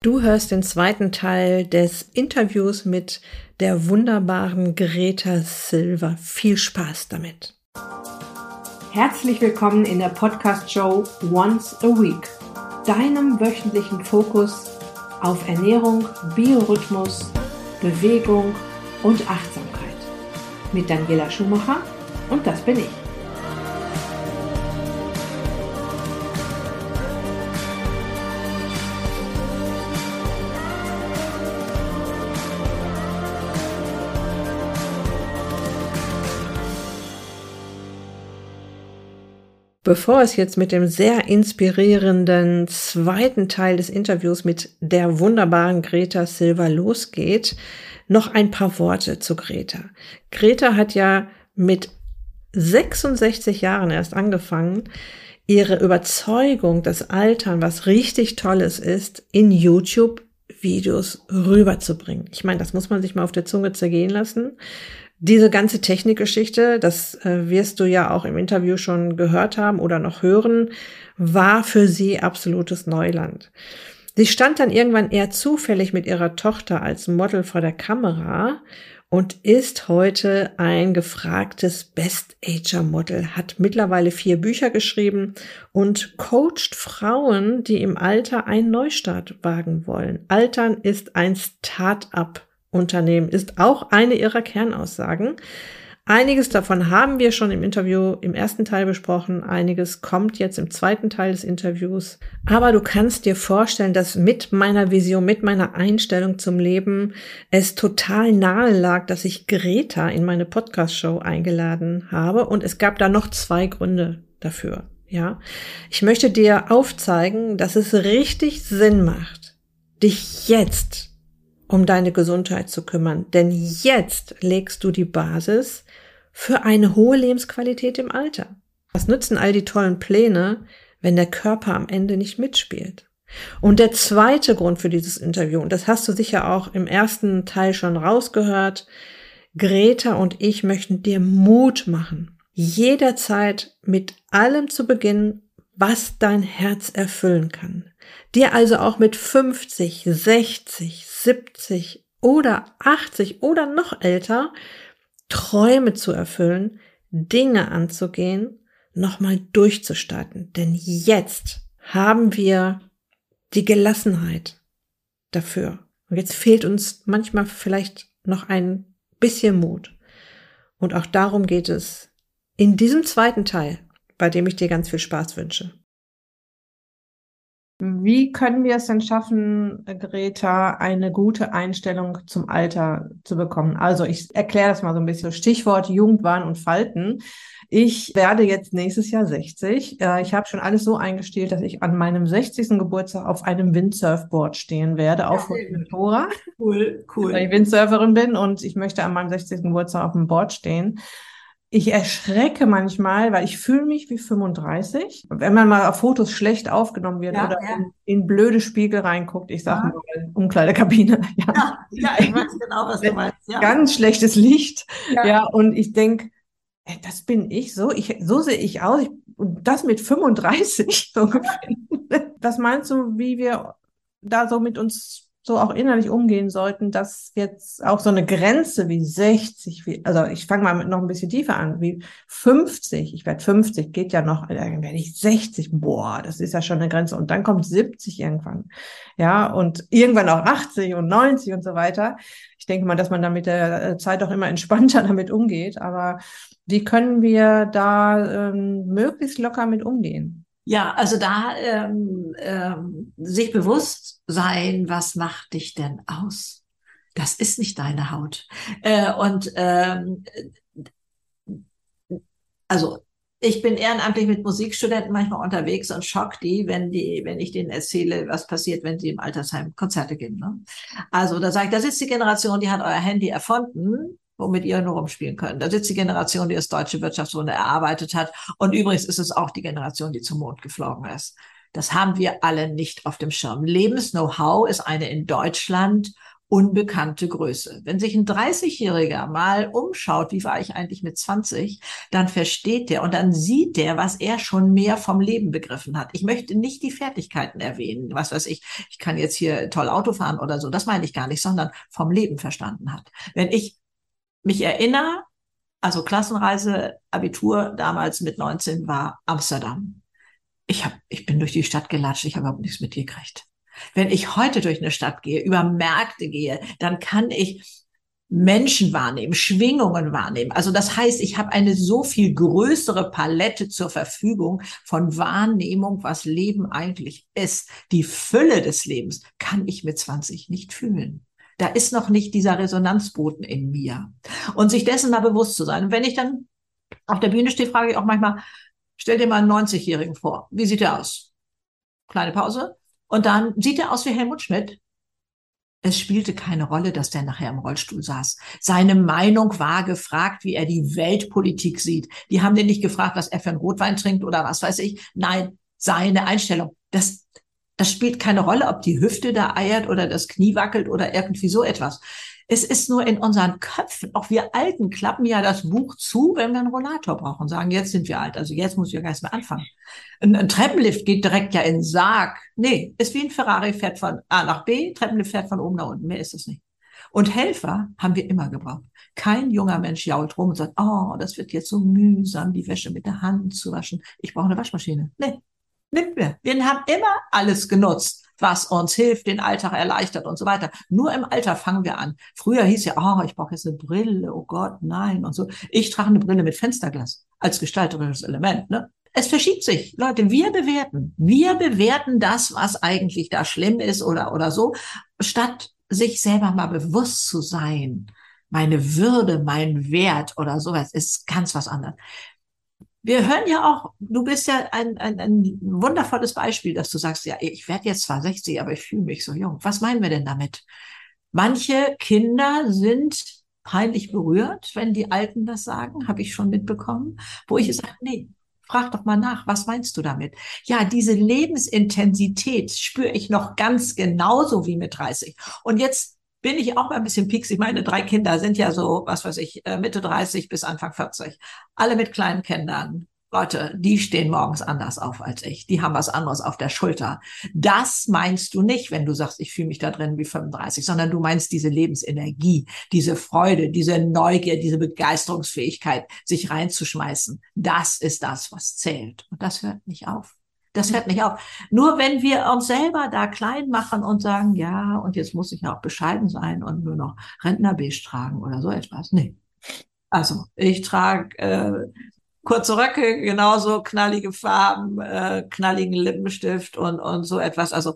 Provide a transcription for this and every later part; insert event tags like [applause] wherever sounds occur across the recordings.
Du hörst den zweiten Teil des Interviews mit der wunderbaren Greta Silva. Viel Spaß damit. Herzlich willkommen in der Podcast-Show Once a Week, deinem wöchentlichen Fokus auf Ernährung, Biorhythmus, Bewegung und Achtsamkeit. Mit Daniela Schumacher und das bin ich. Bevor es jetzt mit dem sehr inspirierenden zweiten Teil des Interviews mit der wunderbaren Greta Silva losgeht, noch ein paar Worte zu Greta. Greta hat ja mit 66 Jahren erst angefangen, ihre Überzeugung, dass Altern was richtig Tolles ist, in YouTube Videos rüberzubringen. Ich meine, das muss man sich mal auf der Zunge zergehen lassen. Diese ganze Technikgeschichte, das äh, wirst du ja auch im Interview schon gehört haben oder noch hören, war für sie absolutes Neuland. Sie stand dann irgendwann eher zufällig mit ihrer Tochter als Model vor der Kamera und ist heute ein gefragtes Best-Ager-Model, hat mittlerweile vier Bücher geschrieben und coacht Frauen, die im Alter einen Neustart wagen wollen. Altern ist ein Start-up Unternehmen ist auch eine ihrer Kernaussagen. Einiges davon haben wir schon im Interview im ersten Teil besprochen. Einiges kommt jetzt im zweiten Teil des Interviews. Aber du kannst dir vorstellen, dass mit meiner Vision, mit meiner Einstellung zum Leben es total nahe lag, dass ich Greta in meine Podcast-Show eingeladen habe. Und es gab da noch zwei Gründe dafür. Ja, ich möchte dir aufzeigen, dass es richtig Sinn macht, dich jetzt um deine Gesundheit zu kümmern. Denn jetzt legst du die Basis für eine hohe Lebensqualität im Alter. Was nützen all die tollen Pläne, wenn der Körper am Ende nicht mitspielt? Und der zweite Grund für dieses Interview, und das hast du sicher auch im ersten Teil schon rausgehört, Greta und ich möchten dir Mut machen, jederzeit mit allem zu beginnen, was dein Herz erfüllen kann. Dir also auch mit 50, 60, 70 oder 80 oder noch älter Träume zu erfüllen, Dinge anzugehen, nochmal durchzustarten. Denn jetzt haben wir die Gelassenheit dafür. Und jetzt fehlt uns manchmal vielleicht noch ein bisschen Mut. Und auch darum geht es in diesem zweiten Teil, bei dem ich dir ganz viel Spaß wünsche. Wie können wir es denn schaffen, Greta, eine gute Einstellung zum Alter zu bekommen? Also ich erkläre das mal so ein bisschen. Stichwort Jugendwahn und Falten. Ich werde jetzt nächstes Jahr 60. Äh, ich habe schon alles so eingestellt, dass ich an meinem 60. Geburtstag auf einem Windsurfboard stehen werde, auf Motorrad. Cool, cool. Weil ich Windsurferin bin und ich möchte an meinem 60. Geburtstag auf dem Board stehen ich erschrecke manchmal, weil ich fühle mich wie 35. Wenn man mal auf Fotos schlecht aufgenommen wird ja, oder ja. In, in, blöde Spiegel reinguckt, ich sage ja. mal Umkleidekabine. [laughs] Ja. ja, ich weiß genau, was du meinst. Ganz schlechtes Licht. Ja, und ich denke, das bin ich so, ich, so sehe ich aus. Ich, und das mit 35 [laughs] so ungefähr. Was meinst du, wie wir da so mit uns so auch innerlich umgehen sollten, dass jetzt auch so eine Grenze wie 60, wie, also ich fange mal mit noch ein bisschen tiefer an, wie 50, ich werde 50, geht ja noch, dann werde ich 60, boah, das ist ja schon eine Grenze und dann kommt 70 irgendwann, ja, und irgendwann auch 80 und 90 und so weiter. Ich denke mal, dass man da mit der äh, Zeit auch immer entspannter [laughs] damit umgeht, aber wie können wir da ähm, möglichst locker mit umgehen? Ja, also da ähm, ähm, sich bewusst sein, was macht dich denn aus? Das ist nicht deine Haut. Äh, und ähm, also ich bin ehrenamtlich mit Musikstudenten manchmal unterwegs und schock die, wenn die, wenn ich denen erzähle, was passiert, wenn sie im Altersheim Konzerte geben. Ne? Also da sage ich, da sitzt die Generation, die hat euer Handy erfunden womit ihr nur rumspielen könnt. Da sitzt die Generation, die das deutsche Wirtschaftswunder erarbeitet hat. Und übrigens ist es auch die Generation, die zum Mond geflogen ist. Das haben wir alle nicht auf dem Schirm. Lebens-Know-how ist eine in Deutschland unbekannte Größe. Wenn sich ein 30-Jähriger mal umschaut, wie war ich eigentlich mit 20, dann versteht der und dann sieht der, was er schon mehr vom Leben begriffen hat. Ich möchte nicht die Fertigkeiten erwähnen, was weiß ich, ich kann jetzt hier toll Auto fahren oder so, das meine ich gar nicht, sondern vom Leben verstanden hat. Wenn ich mich erinnere, also Klassenreise, Abitur damals mit 19 war Amsterdam. Ich hab, ich bin durch die Stadt gelatscht, ich habe überhaupt nichts mit dir gekriegt. Wenn ich heute durch eine Stadt gehe, über Märkte gehe, dann kann ich Menschen wahrnehmen, Schwingungen wahrnehmen. Also das heißt, ich habe eine so viel größere Palette zur Verfügung von Wahrnehmung, was Leben eigentlich ist. Die Fülle des Lebens kann ich mit 20 nicht fühlen. Da ist noch nicht dieser Resonanzboten in mir. Und sich dessen mal bewusst zu sein. Und wenn ich dann auf der Bühne stehe, frage ich auch manchmal, stell dir mal einen 90-Jährigen vor. Wie sieht er aus? Kleine Pause. Und dann sieht er aus wie Helmut Schmidt. Es spielte keine Rolle, dass der nachher im Rollstuhl saß. Seine Meinung war gefragt, wie er die Weltpolitik sieht. Die haben den nicht gefragt, was er für einen Rotwein trinkt oder was weiß ich. Nein, seine Einstellung. Das, das spielt keine Rolle, ob die Hüfte da eiert oder das Knie wackelt oder irgendwie so etwas. Es ist nur in unseren Köpfen. Auch wir Alten klappen ja das Buch zu, wenn wir einen Rollator brauchen. Sagen, jetzt sind wir alt. Also jetzt muss ich ja gar nicht mehr anfangen. Ein, ein Treppenlift geht direkt ja in den Sarg. Nee, ist wie ein Ferrari fährt von A nach B, Treppenlift fährt von oben nach unten. Mehr ist es nicht. Und Helfer haben wir immer gebraucht. Kein junger Mensch jault rum und sagt, oh, das wird jetzt so mühsam, die Wäsche mit der Hand zu waschen. Ich brauche eine Waschmaschine. Nee, nimmt wir. Wir haben immer alles genutzt was uns hilft, den Alltag erleichtert und so weiter. Nur im Alter fangen wir an. Früher hieß ja, oh, ich brauche jetzt eine Brille, oh Gott, nein und so. Ich trage eine Brille mit Fensterglas als gestalterisches Element. Ne? Es verschiebt sich. Leute, wir bewerten. Wir bewerten das, was eigentlich da schlimm ist oder, oder so, statt sich selber mal bewusst zu sein. Meine Würde, mein Wert oder sowas ist ganz was anderes wir hören ja auch, du bist ja ein, ein, ein wundervolles Beispiel, dass du sagst, ja, ich werde jetzt zwar 60, aber ich fühle mich so jung. Was meinen wir denn damit? Manche Kinder sind peinlich berührt, wenn die Alten das sagen, habe ich schon mitbekommen, wo ich sage, nee, frag doch mal nach, was meinst du damit? Ja, diese Lebensintensität spüre ich noch ganz genauso wie mit 30. Und jetzt bin ich auch mal ein bisschen pieksig. Meine drei Kinder sind ja so, was weiß ich, äh, Mitte 30 bis Anfang 40. Alle mit kleinen Kindern. Leute, die stehen morgens anders auf als ich. Die haben was anderes auf der Schulter. Das meinst du nicht, wenn du sagst, ich fühle mich da drin wie 35, sondern du meinst diese Lebensenergie, diese Freude, diese Neugier, diese Begeisterungsfähigkeit, sich reinzuschmeißen. Das ist das, was zählt. Und das hört nicht auf. Das hört nicht auf. Nur wenn wir uns selber da klein machen und sagen, ja, und jetzt muss ich auch bescheiden sein und nur noch Rentnerbeige tragen oder so etwas. Nee. Also ich trage äh, kurze Röcke, genauso knallige Farben, äh, knalligen Lippenstift und, und so etwas. Also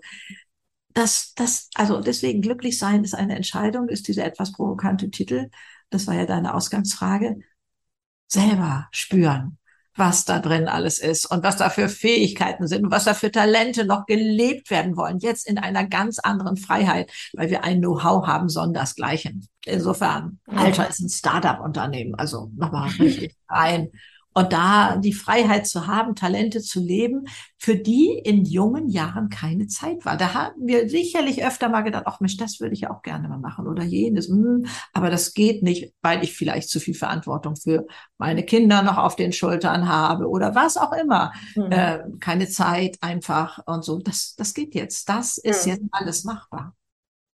das, das, also deswegen glücklich sein ist eine Entscheidung, ist dieser etwas provokante Titel. Das war ja deine Ausgangsfrage. Selber spüren was da drin alles ist und was da für Fähigkeiten sind und was da für Talente noch gelebt werden wollen. Jetzt in einer ganz anderen Freiheit, weil wir ein Know-how haben, sondersgleichen. Insofern, Alter ist ein Startup-Unternehmen, also nochmal [laughs] richtig rein. Und da die Freiheit zu haben, Talente zu leben, für die in jungen Jahren keine Zeit war. Da haben wir sicherlich öfter mal gedacht, ach Mensch, das würde ich auch gerne mal machen oder jenes. Hm, aber das geht nicht, weil ich vielleicht zu viel Verantwortung für meine Kinder noch auf den Schultern habe oder was auch immer. Mhm. Äh, keine Zeit einfach und so. Das, das geht jetzt. Das ist mhm. jetzt alles machbar.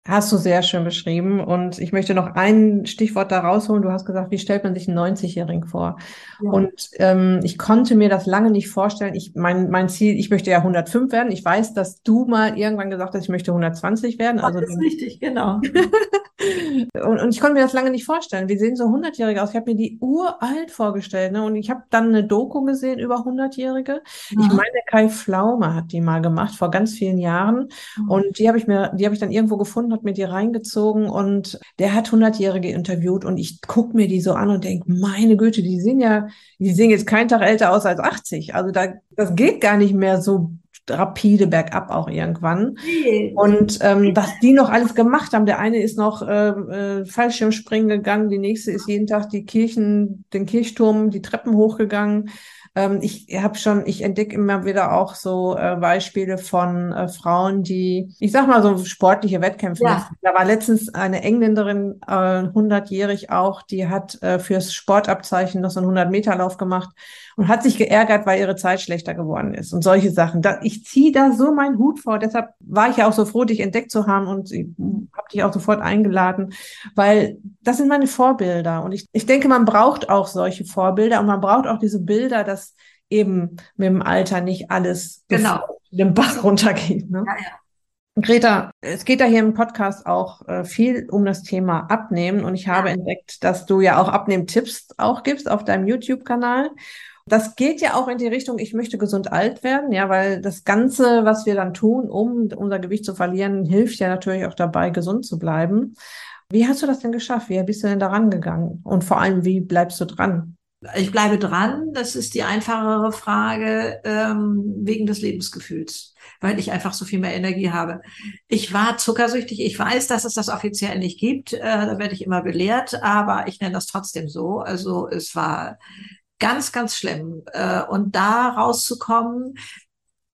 Hast du sehr schön beschrieben. Und ich möchte noch ein Stichwort da rausholen. Du hast gesagt, wie stellt man sich einen 90-Jährigen vor? Ja. Und ähm, ich konnte mir das lange nicht vorstellen. Ich, mein, mein Ziel, ich möchte ja 105 werden. Ich weiß, dass du mal irgendwann gesagt hast, ich möchte 120 werden. Also das ist richtig, genau. [laughs] und, und ich konnte mir das lange nicht vorstellen. Wie sehen so 100-Jährige aus? Ich habe mir die uralt vorgestellt. Ne? Und ich habe dann eine Doku gesehen über 100-Jährige. Ich meine, Kai Flaume hat die mal gemacht vor ganz vielen Jahren. Mhm. Und die habe ich mir, die habe ich dann irgendwo gefunden hat mir die reingezogen und der hat 100-Jährige interviewt und ich gucke mir die so an und denke, meine Güte, die sehen ja, die sehen jetzt keinen Tag älter aus als 80. Also da, das geht gar nicht mehr so rapide bergab auch irgendwann. Und ähm, was die noch alles gemacht haben, der eine ist noch äh, äh, Fallschirmspringen gegangen, die nächste ist jeden Tag die Kirchen, den Kirchturm, die Treppen hochgegangen. Ähm, ich habe schon, ich entdecke immer wieder auch so äh, Beispiele von äh, Frauen, die, ich sag mal so sportliche Wettkämpfe. Ja. Da war letztens eine Engländerin, äh, 100-jährig auch, die hat äh, fürs Sportabzeichen noch so einen 100-Meter-Lauf gemacht und hat sich geärgert, weil ihre Zeit schlechter geworden ist und solche Sachen. Da, ich ziehe da so meinen Hut vor. Deshalb war ich ja auch so froh, dich entdeckt zu haben und habe dich auch sofort eingeladen, weil das sind meine Vorbilder. Und ich, ich denke, man braucht auch solche Vorbilder und man braucht auch diese Bilder, dass eben mit dem Alter nicht alles genau. den Bach runtergeht. Ne? Ja, ja. Greta, es geht da hier im Podcast auch äh, viel um das Thema Abnehmen und ich habe ja. entdeckt, dass du ja auch Abnehmtipps auch gibst auf deinem YouTube-Kanal. Das geht ja auch in die Richtung, ich möchte gesund alt werden, ja, weil das Ganze, was wir dann tun, um unser Gewicht zu verlieren, hilft ja natürlich auch dabei, gesund zu bleiben. Wie hast du das denn geschafft? Wie bist du denn da rangegangen? Und vor allem, wie bleibst du dran? Ich bleibe dran, das ist die einfachere Frage, ähm, wegen des Lebensgefühls, weil ich einfach so viel mehr Energie habe. Ich war zuckersüchtig, ich weiß, dass es das offiziell nicht gibt, äh, da werde ich immer belehrt, aber ich nenne das trotzdem so. Also es war ganz, ganz schlimm. Äh, und da rauszukommen,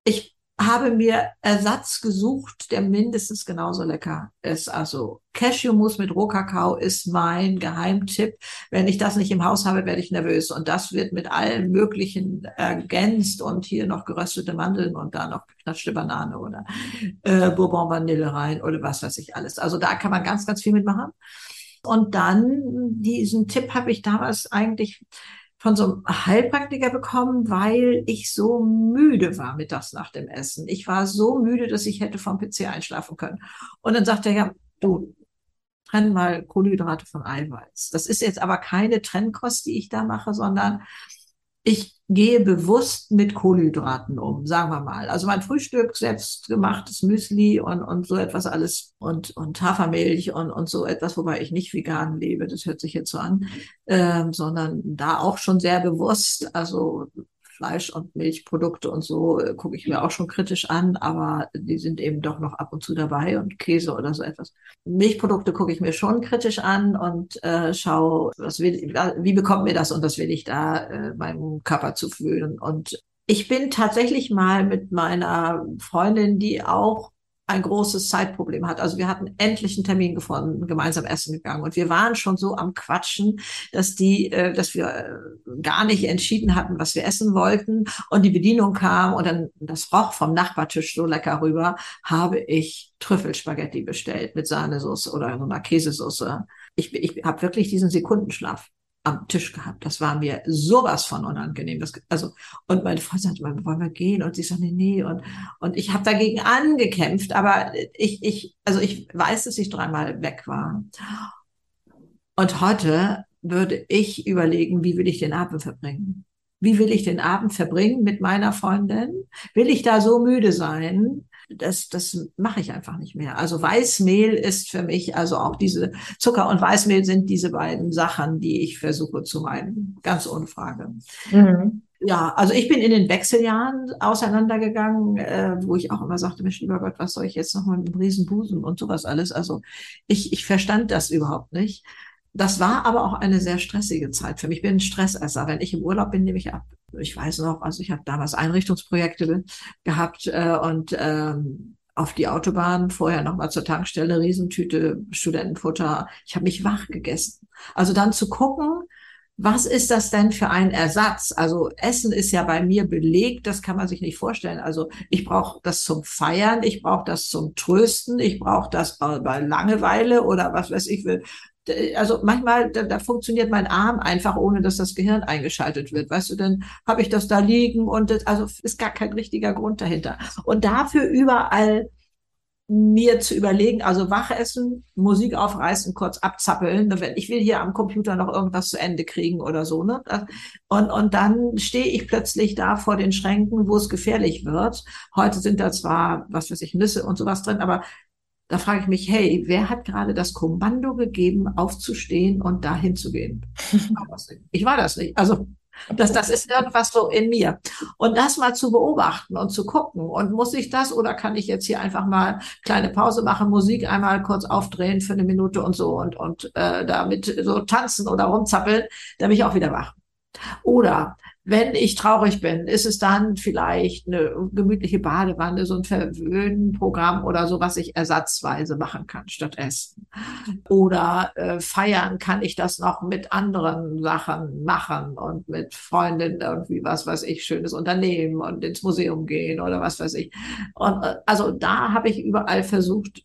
ich habe mir Ersatz gesucht, der mindestens genauso lecker ist. Also Cashewmus mit Rohkakao ist mein Geheimtipp. Wenn ich das nicht im Haus habe, werde ich nervös. Und das wird mit allen möglichen ergänzt und hier noch geröstete Mandeln und da noch geknatschte Banane oder äh, Bourbon Vanille rein oder was weiß ich alles. Also da kann man ganz, ganz viel mitmachen. Und dann diesen Tipp habe ich damals eigentlich von so einem Heilpraktiker bekommen, weil ich so müde war mittags nach dem Essen. Ich war so müde, dass ich hätte vom PC einschlafen können. Und dann sagte er, ja, du, trenn mal Kohlenhydrate von Eiweiß. Das ist jetzt aber keine Trennkost, die ich da mache, sondern ich gehe bewusst mit Kohlenhydraten um, sagen wir mal. Also mein Frühstück, selbstgemachtes Müsli und, und so etwas alles und, und Hafermilch und, und so etwas, wobei ich nicht vegan lebe, das hört sich jetzt so an, ähm, sondern da auch schon sehr bewusst, also Fleisch- und Milchprodukte und so äh, gucke ich mir auch schon kritisch an, aber die sind eben doch noch ab und zu dabei und Käse oder so etwas. Milchprodukte gucke ich mir schon kritisch an und äh, schaue, was will, wie bekommt mir das und was will ich da äh, meinem Körper zufühlen. Und ich bin tatsächlich mal mit meiner Freundin, die auch ein großes Zeitproblem hat. Also wir hatten endlich einen Termin gefunden, gemeinsam essen gegangen und wir waren schon so am Quatschen, dass die, äh, dass wir äh, gar nicht entschieden hatten, was wir essen wollten und die Bedienung kam und dann das roch vom Nachbartisch so lecker rüber, habe ich Trüffelspaghetti bestellt mit Sahnesauce oder so einer Käsesauce. Ich, ich habe wirklich diesen Sekundenschlaf am Tisch gehabt. Das war mir sowas von unangenehm. Das, also, und meine Frau sagte, wollen wir gehen? Und sie sagte, nee, nee. Und, und ich habe dagegen angekämpft, aber ich, ich, also ich weiß, dass ich dreimal weg war. Und heute würde ich überlegen, wie will ich den Abend verbringen? Wie will ich den Abend verbringen mit meiner Freundin? Will ich da so müde sein, das, das mache ich einfach nicht mehr. Also Weißmehl ist für mich, also auch diese Zucker und Weißmehl sind diese beiden Sachen, die ich versuche zu meiden. Ganz ohne Frage. Mhm. Ja, also ich bin in den Wechseljahren auseinandergegangen, äh, wo ich auch immer sagte, Mensch, lieber Gott, was soll ich jetzt noch mal mit dem Riesenbusen und sowas alles? Also ich, ich verstand das überhaupt nicht. Das war aber auch eine sehr stressige Zeit für mich. Ich bin ein Stressesser. Wenn ich im Urlaub bin, nehme ich ab. Ich weiß noch, also ich habe damals Einrichtungsprojekte gehabt äh, und ähm, auf die Autobahn, vorher nochmal zur Tankstelle, Riesentüte, Studentenfutter. Ich habe mich wach gegessen. Also dann zu gucken, was ist das denn für ein Ersatz? Also Essen ist ja bei mir belegt, das kann man sich nicht vorstellen. Also ich brauche das zum Feiern, ich brauche das zum Trösten, ich brauche das bei Langeweile oder was weiß ich will also manchmal, da, da funktioniert mein Arm einfach, ohne dass das Gehirn eingeschaltet wird. Weißt du, dann habe ich das da liegen und das, also ist gar kein richtiger Grund dahinter. Und dafür überall mir zu überlegen, also wach essen, Musik aufreißen, kurz abzappeln. Ich will hier am Computer noch irgendwas zu Ende kriegen oder so. Ne? Und, und dann stehe ich plötzlich da vor den Schränken, wo es gefährlich wird. Heute sind da zwar, was weiß ich, Nüsse und sowas drin, aber da frage ich mich, hey, wer hat gerade das Kommando gegeben, aufzustehen und dahin zu gehen? Ich war das nicht. Also Das, das ist irgendwas so in mir. Und das mal zu beobachten und zu gucken. Und muss ich das oder kann ich jetzt hier einfach mal kleine Pause machen, Musik einmal kurz aufdrehen für eine Minute und so und, und äh, damit so tanzen oder rumzappeln, bin ich auch wieder wach. Oder wenn ich traurig bin, ist es dann vielleicht eine gemütliche Badewanne, so ein Verwöhnprogramm oder so, was ich ersatzweise machen kann statt Essen. Oder äh, feiern kann ich das noch mit anderen Sachen machen und mit Freundinnen irgendwie was weiß ich, schönes Unternehmen und ins Museum gehen oder was weiß ich. Und äh, also da habe ich überall versucht,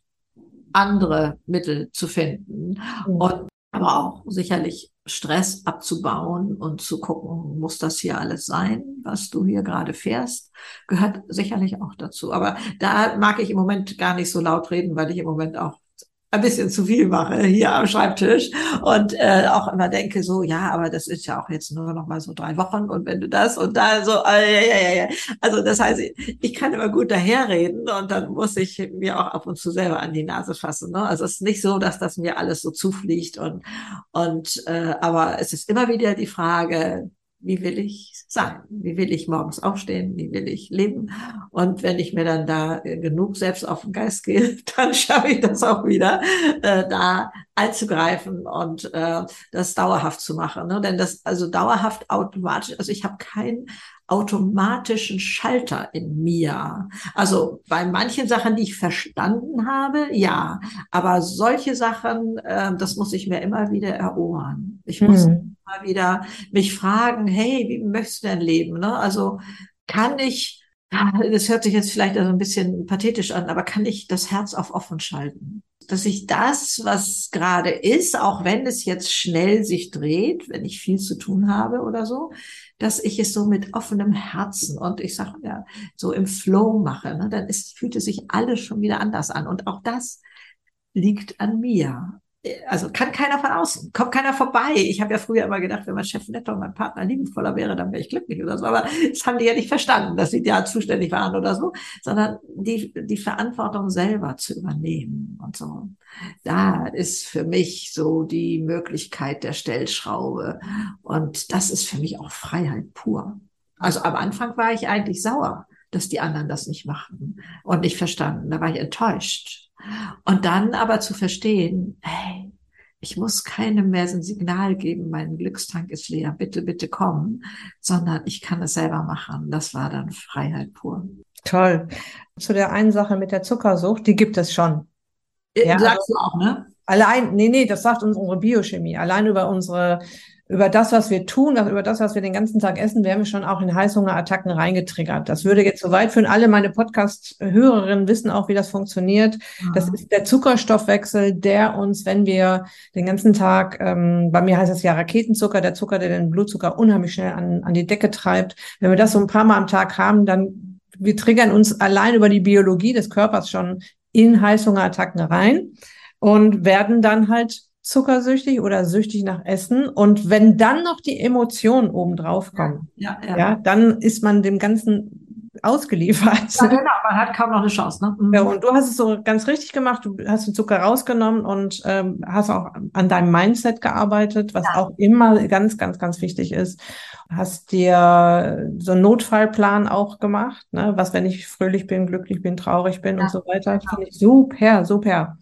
andere Mittel zu finden. Mhm. Und aber auch sicherlich Stress abzubauen und zu gucken, muss das hier alles sein, was du hier gerade fährst, gehört sicherlich auch dazu. Aber da mag ich im Moment gar nicht so laut reden, weil ich im Moment auch ein bisschen zu viel mache hier am Schreibtisch und äh, auch immer denke so, ja, aber das ist ja auch jetzt nur noch mal so drei Wochen und wenn du das und da so, äh, ja, ja, ja. Also das heißt, ich kann immer gut daherreden und dann muss ich mir auch ab und zu selber an die Nase fassen. Ne? Also es ist nicht so, dass das mir alles so zufliegt und und äh, aber es ist immer wieder die Frage, wie will ich sein? Wie will ich morgens aufstehen? Wie will ich leben? Und wenn ich mir dann da genug selbst auf den Geist gehe, [laughs] dann schaffe ich das auch wieder, äh, da einzugreifen und äh, das dauerhaft zu machen. Ne? Denn das, also dauerhaft automatisch, also ich habe keinen automatischen Schalter in mir. Also bei manchen Sachen, die ich verstanden habe, ja. Aber solche Sachen, äh, das muss ich mir immer wieder erobern. Ich muss hm. immer wieder mich fragen, hey, wie möchtest du denn leben? Ne? Also kann ich, das hört sich jetzt vielleicht also ein bisschen pathetisch an, aber kann ich das Herz auf offen schalten? Dass ich das, was gerade ist, auch wenn es jetzt schnell sich dreht, wenn ich viel zu tun habe oder so, dass ich es so mit offenem Herzen und ich sage ja, so im Flow mache, ne, dann ist, fühlt es sich alles schon wieder anders an. Und auch das liegt an mir also kann keiner von außen, kommt keiner vorbei. Ich habe ja früher immer gedacht, wenn mein Chef netter und mein Partner liebevoller wäre, dann wäre ich glücklich oder so. Aber das haben die ja nicht verstanden, dass sie ja zuständig waren oder so, sondern die, die Verantwortung selber zu übernehmen und so. Da ist für mich so die Möglichkeit der Stellschraube. Und das ist für mich auch Freiheit pur. Also am Anfang war ich eigentlich sauer, dass die anderen das nicht machten und nicht verstanden. Da war ich enttäuscht und dann aber zu verstehen, hey, ich muss keinem mehr ein Signal geben, mein Glückstank ist leer, bitte, bitte komm, sondern ich kann es selber machen. Das war dann Freiheit pur. Toll. Zu der einen Sache mit der Zuckersucht, die gibt es schon. Äh, ja, Sagst also, du auch, ne? Allein, nee, nee, das sagt uns unsere Biochemie. Allein über unsere über das, was wir tun, über das, was wir den ganzen Tag essen, werden wir schon auch in Heißhungerattacken reingetriggert. Das würde jetzt so weit führen. Alle meine Podcast-Hörerinnen wissen auch, wie das funktioniert. Ja. Das ist der Zuckerstoffwechsel, der uns, wenn wir den ganzen Tag, ähm, bei mir heißt es ja Raketenzucker, der Zucker, der den Blutzucker unheimlich schnell an, an die Decke treibt. Wenn wir das so ein paar Mal am Tag haben, dann wir triggern uns allein über die Biologie des Körpers schon in Heißhungerattacken rein und werden dann halt zuckersüchtig oder süchtig nach Essen. Und wenn dann noch die Emotionen obendrauf kommen, ja, ja, ja. ja dann ist man dem Ganzen ausgeliefert. Ja, genau, man hat kaum noch eine Chance. Ne? Mhm. Ja, und du hast es so ganz richtig gemacht. Du hast den Zucker rausgenommen und ähm, hast auch an deinem Mindset gearbeitet, was auch immer ganz, ganz, ganz wichtig ist. Hast dir so einen Notfallplan auch gemacht, ne? was, wenn ich fröhlich bin, glücklich bin, traurig bin und so weiter. Finde ich super, super.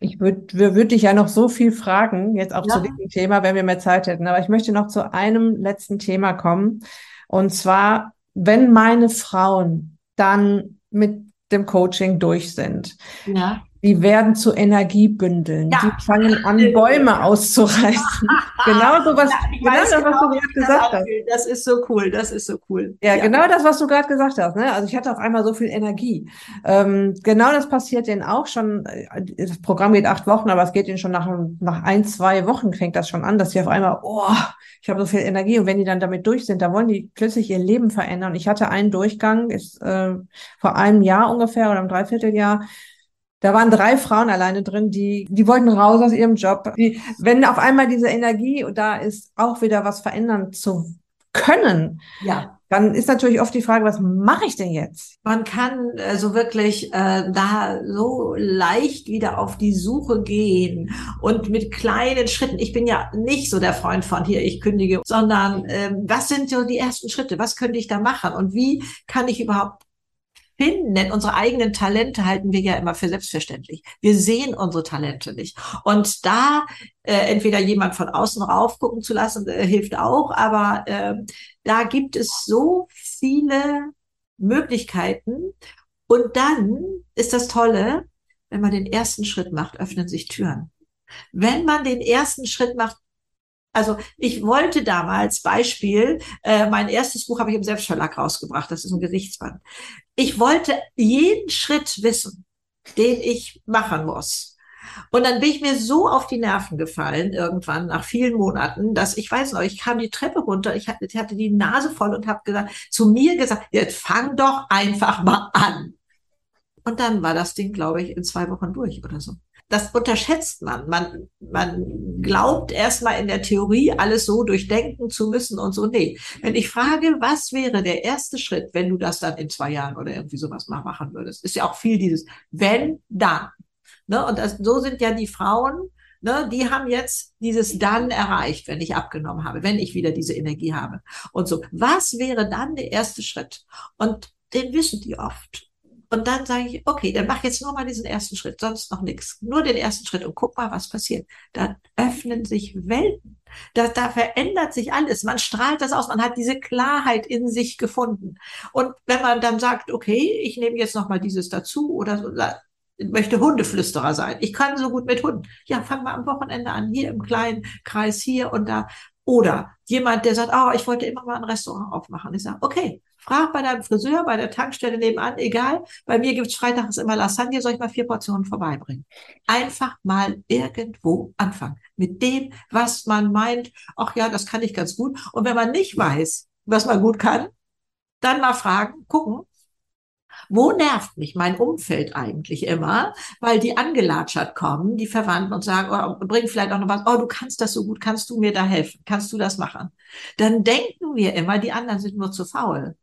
Ich würde würd dich ja noch so viel fragen, jetzt auch ja. zu diesem Thema, wenn wir mehr Zeit hätten. Aber ich möchte noch zu einem letzten Thema kommen. Und zwar, wenn meine Frauen dann mit dem Coaching durch sind, ja die werden zu Energiebündeln. Ja. Die fangen an, Bäume [laughs] auszureißen. genau so was, ja, genau das, genau, was du gerade gesagt hast. Das ist so cool, das ist so cool. Ja, ja. genau das, was du gerade gesagt hast. Ne? Also ich hatte auf einmal so viel Energie. Ähm, genau das passiert denen auch schon. Das Programm geht acht Wochen, aber es geht ihnen schon nach, nach ein, zwei Wochen fängt das schon an, dass sie auf einmal, oh, ich habe so viel Energie. Und wenn die dann damit durch sind, da wollen die plötzlich ihr Leben verändern. Ich hatte einen Durchgang, ist äh, vor einem Jahr ungefähr oder einem Dreivierteljahr, da waren drei Frauen alleine drin, die, die wollten raus aus ihrem Job. Die, wenn auf einmal diese Energie da ist, auch wieder was verändern zu können, ja. dann ist natürlich oft die Frage, was mache ich denn jetzt? Man kann also wirklich äh, da so leicht wieder auf die Suche gehen und mit kleinen Schritten. Ich bin ja nicht so der Freund von hier, ich kündige, sondern äh, was sind so die ersten Schritte? Was könnte ich da machen? Und wie kann ich überhaupt finden, denn unsere eigenen Talente halten wir ja immer für selbstverständlich. Wir sehen unsere Talente nicht. Und da äh, entweder jemand von außen raufgucken zu lassen, äh, hilft auch, aber äh, da gibt es so viele Möglichkeiten. Und dann ist das Tolle, wenn man den ersten Schritt macht, öffnen sich Türen. Wenn man den ersten Schritt macht, also ich wollte damals, Beispiel, äh, mein erstes Buch habe ich im Selbstverlag rausgebracht, das ist ein Gerichtsband. Ich wollte jeden Schritt wissen, den ich machen muss. Und dann bin ich mir so auf die Nerven gefallen, irgendwann nach vielen Monaten, dass ich weiß noch, ich kam die Treppe runter, ich hatte, ich hatte die Nase voll und habe gesagt, zu mir gesagt, jetzt fang doch einfach mal an. Und dann war das Ding, glaube ich, in zwei Wochen durch oder so das unterschätzt man. Man, man glaubt erstmal in der Theorie alles so durchdenken zu müssen und so. Nee. Wenn ich frage, was wäre der erste Schritt, wenn du das dann in zwei Jahren oder irgendwie sowas mal machen würdest, ist ja auch viel dieses wenn, dann. Ne? Und das, so sind ja die Frauen, ne, die haben jetzt dieses dann erreicht, wenn ich abgenommen habe, wenn ich wieder diese Energie habe. Und so, was wäre dann der erste Schritt? Und den wissen die oft. Und dann sage ich, okay, dann mach jetzt nur mal diesen ersten Schritt, sonst noch nichts. Nur den ersten Schritt und guck mal, was passiert. Da öffnen sich Welten. Da, da verändert sich alles. Man strahlt das aus. Man hat diese Klarheit in sich gefunden. Und wenn man dann sagt, okay, ich nehme jetzt noch mal dieses dazu oder so, möchte Hundeflüsterer sein. Ich kann so gut mit Hunden. Ja, fang mal am Wochenende an, hier im kleinen Kreis, hier und da. Oder jemand, der sagt, oh, ich wollte immer mal ein Restaurant aufmachen. Ich sage, okay, Frag bei deinem Friseur, bei der Tankstelle nebenan, egal. Bei mir gibt's freitags immer Lasagne, soll ich mal vier Portionen vorbeibringen. Einfach mal irgendwo anfangen. Mit dem, was man meint, ach ja, das kann ich ganz gut. Und wenn man nicht weiß, was man gut kann, dann mal fragen, gucken, wo nervt mich mein Umfeld eigentlich immer? Weil die angelatschert kommen, die Verwandten und sagen, oh, bring vielleicht auch noch was, oh, du kannst das so gut, kannst du mir da helfen? Kannst du das machen? Dann denken wir immer, die anderen sind nur zu faul.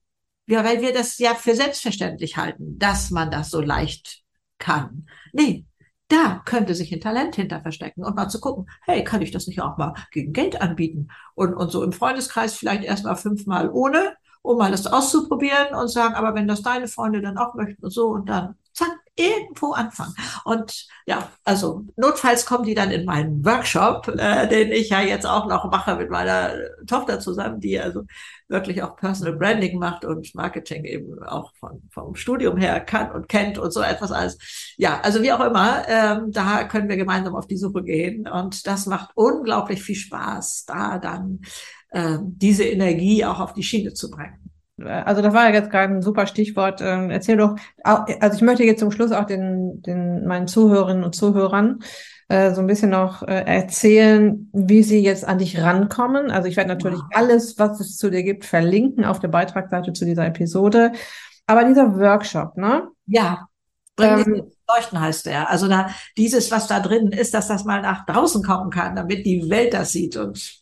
Ja, weil wir das ja für selbstverständlich halten, dass man das so leicht kann. Nee, da könnte sich ein Talent hinter verstecken und mal zu gucken, hey, kann ich das nicht auch mal gegen Geld anbieten? Und, und so im Freundeskreis vielleicht erstmal fünfmal ohne, um mal das auszuprobieren und sagen, aber wenn das deine Freunde dann auch möchten und so und dann zack, irgendwo anfangen. Und ja, also notfalls kommen die dann in meinen Workshop, äh, den ich ja jetzt auch noch mache mit meiner Tochter zusammen, die also wirklich auch Personal Branding macht und Marketing eben auch von, vom Studium her kann und kennt und so etwas alles. Ja, also wie auch immer, ähm, da können wir gemeinsam auf die Suche gehen und das macht unglaublich viel Spaß, da dann ähm, diese Energie auch auf die Schiene zu bringen also das war ja jetzt gerade ein super Stichwort. Ähm, erzähl doch, also ich möchte jetzt zum Schluss auch den, den meinen Zuhörerinnen und Zuhörern äh, so ein bisschen noch äh, erzählen, wie sie jetzt an dich rankommen. Also ich werde natürlich wow. alles, was es zu dir gibt, verlinken auf der Beitragsseite zu dieser Episode. Aber dieser Workshop, ne? Ja. Ähm, Leuchten heißt der. Also da dieses, was da drin ist, dass das mal nach draußen kommen kann, damit die Welt das sieht und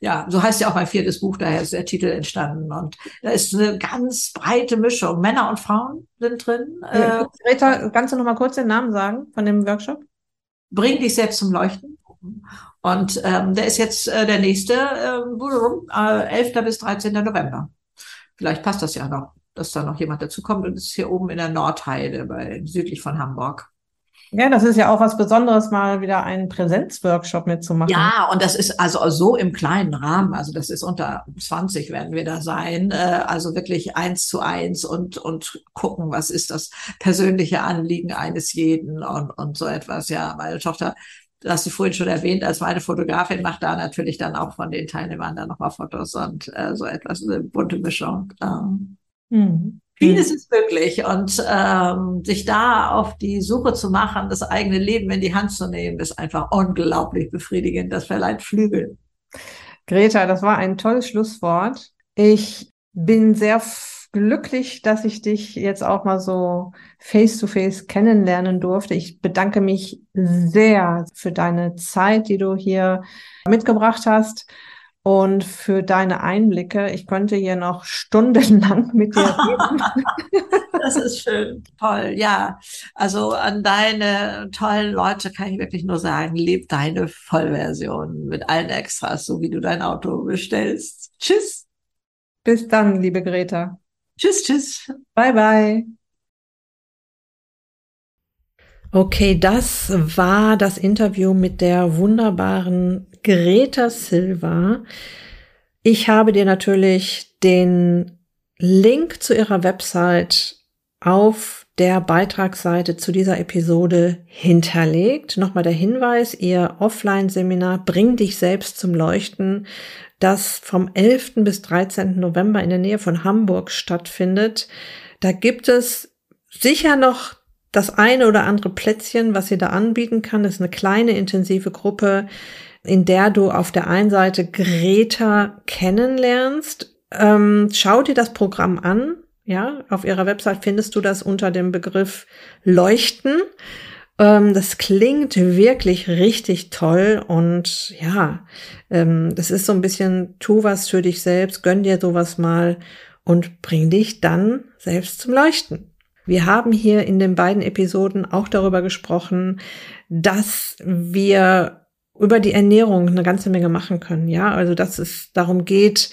ja, so heißt ja auch mein viertes Buch, daher ist der Titel entstanden. Und da ist eine ganz breite Mischung. Männer und Frauen sind drin. Äh, Greta, kannst du noch mal kurz den Namen sagen von dem Workshop? Bring dich selbst zum Leuchten. Und ähm, der ist jetzt äh, der nächste, äh, 11. bis 13. November. Vielleicht passt das ja noch, dass da noch jemand dazu kommt. Und es ist hier oben in der Nordheide, bei, südlich von Hamburg. Ja, das ist ja auch was Besonderes, mal wieder einen Präsenzworkshop mitzumachen. Ja, und das ist also so im kleinen Rahmen. Also das ist unter 20 werden wir da sein. Äh, also wirklich eins zu eins und, und gucken, was ist das persönliche Anliegen eines jeden und, und so etwas. Ja, meine Tochter das hast du vorhin schon erwähnt, als meine Fotografin macht da natürlich dann auch von den Teilnehmern dann nochmal Fotos und äh, so etwas, eine bunte Mischung. Ähm. Mhm. Vieles ist möglich und ähm, sich da auf die Suche zu machen, das eigene Leben in die Hand zu nehmen, ist einfach unglaublich befriedigend. Das verleiht Flügel. Greta, das war ein tolles Schlusswort. Ich bin sehr glücklich, dass ich dich jetzt auch mal so face to face kennenlernen durfte. Ich bedanke mich sehr für deine Zeit, die du hier mitgebracht hast. Und für deine Einblicke. Ich könnte hier noch stundenlang [laughs] mit dir reden. das ist schön, toll, ja. Also an deine tollen Leute kann ich wirklich nur sagen, leb deine Vollversion mit allen Extras, so wie du dein Auto bestellst. Tschüss. Bis dann, liebe Greta. Tschüss, tschüss. Bye, bye. Okay, das war das Interview mit der wunderbaren Greta Silva. Ich habe dir natürlich den Link zu ihrer Website auf der Beitragsseite zu dieser Episode hinterlegt. Nochmal der Hinweis, ihr Offline-Seminar Bring dich selbst zum Leuchten, das vom 11. bis 13. November in der Nähe von Hamburg stattfindet. Da gibt es sicher noch das eine oder andere Plätzchen, was sie da anbieten kann. Ist eine kleine intensive Gruppe, in der du auf der einen Seite Greta kennenlernst. Ähm, schau dir das Programm an. Ja, auf ihrer Website findest du das unter dem Begriff Leuchten. Ähm, das klingt wirklich richtig toll und ja, ähm, das ist so ein bisschen, tu was für dich selbst, gönn dir sowas mal und bring dich dann selbst zum Leuchten. Wir haben hier in den beiden Episoden auch darüber gesprochen, dass wir über die Ernährung eine ganze Menge machen können. Ja, also dass es darum geht,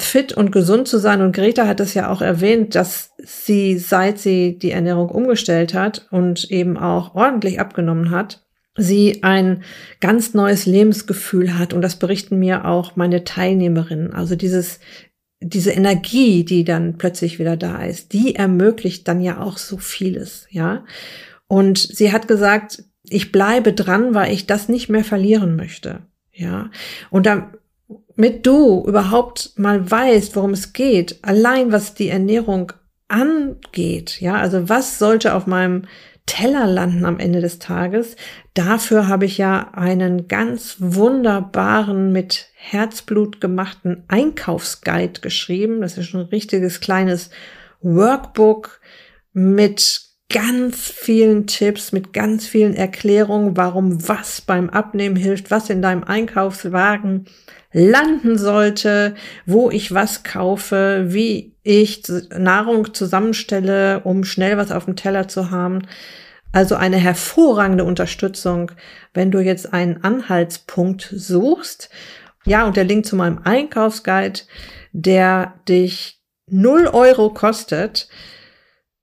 fit und gesund zu sein. Und Greta hat es ja auch erwähnt, dass sie, seit sie die Ernährung umgestellt hat und eben auch ordentlich abgenommen hat, sie ein ganz neues Lebensgefühl hat. Und das berichten mir auch meine Teilnehmerinnen. Also dieses diese Energie, die dann plötzlich wieder da ist, die ermöglicht dann ja auch so vieles, ja. Und sie hat gesagt, ich bleibe dran, weil ich das nicht mehr verlieren möchte, ja. Und damit du überhaupt mal weißt, worum es geht, allein was die Ernährung angeht, ja, also was sollte auf meinem Teller landen am Ende des Tages. Dafür habe ich ja einen ganz wunderbaren mit Herzblut gemachten Einkaufsguide geschrieben. Das ist schon ein richtiges kleines Workbook mit ganz vielen Tipps, mit ganz vielen Erklärungen, warum was beim Abnehmen hilft, was in deinem Einkaufswagen landen sollte, wo ich was kaufe, wie ich Nahrung zusammenstelle, um schnell was auf dem Teller zu haben. Also eine hervorragende Unterstützung, wenn du jetzt einen Anhaltspunkt suchst. Ja, und der Link zu meinem Einkaufsguide, der dich 0 Euro kostet,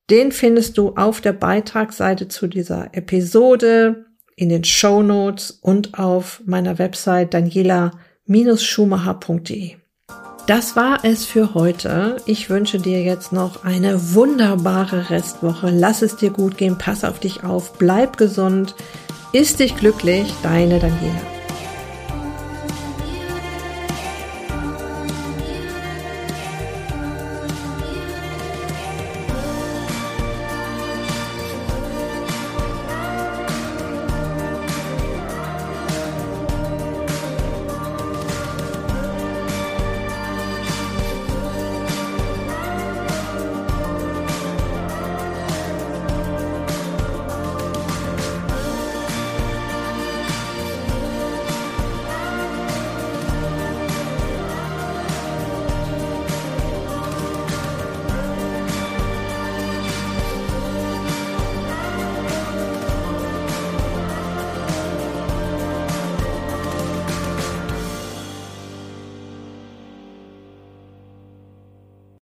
den findest du auf der Beitragsseite zu dieser Episode, in den Show Notes und auf meiner Website daniela-schumacher.de. Das war es für heute. Ich wünsche dir jetzt noch eine wunderbare Restwoche. Lass es dir gut gehen, pass auf dich auf, bleib gesund, ist dich glücklich, deine Daniela.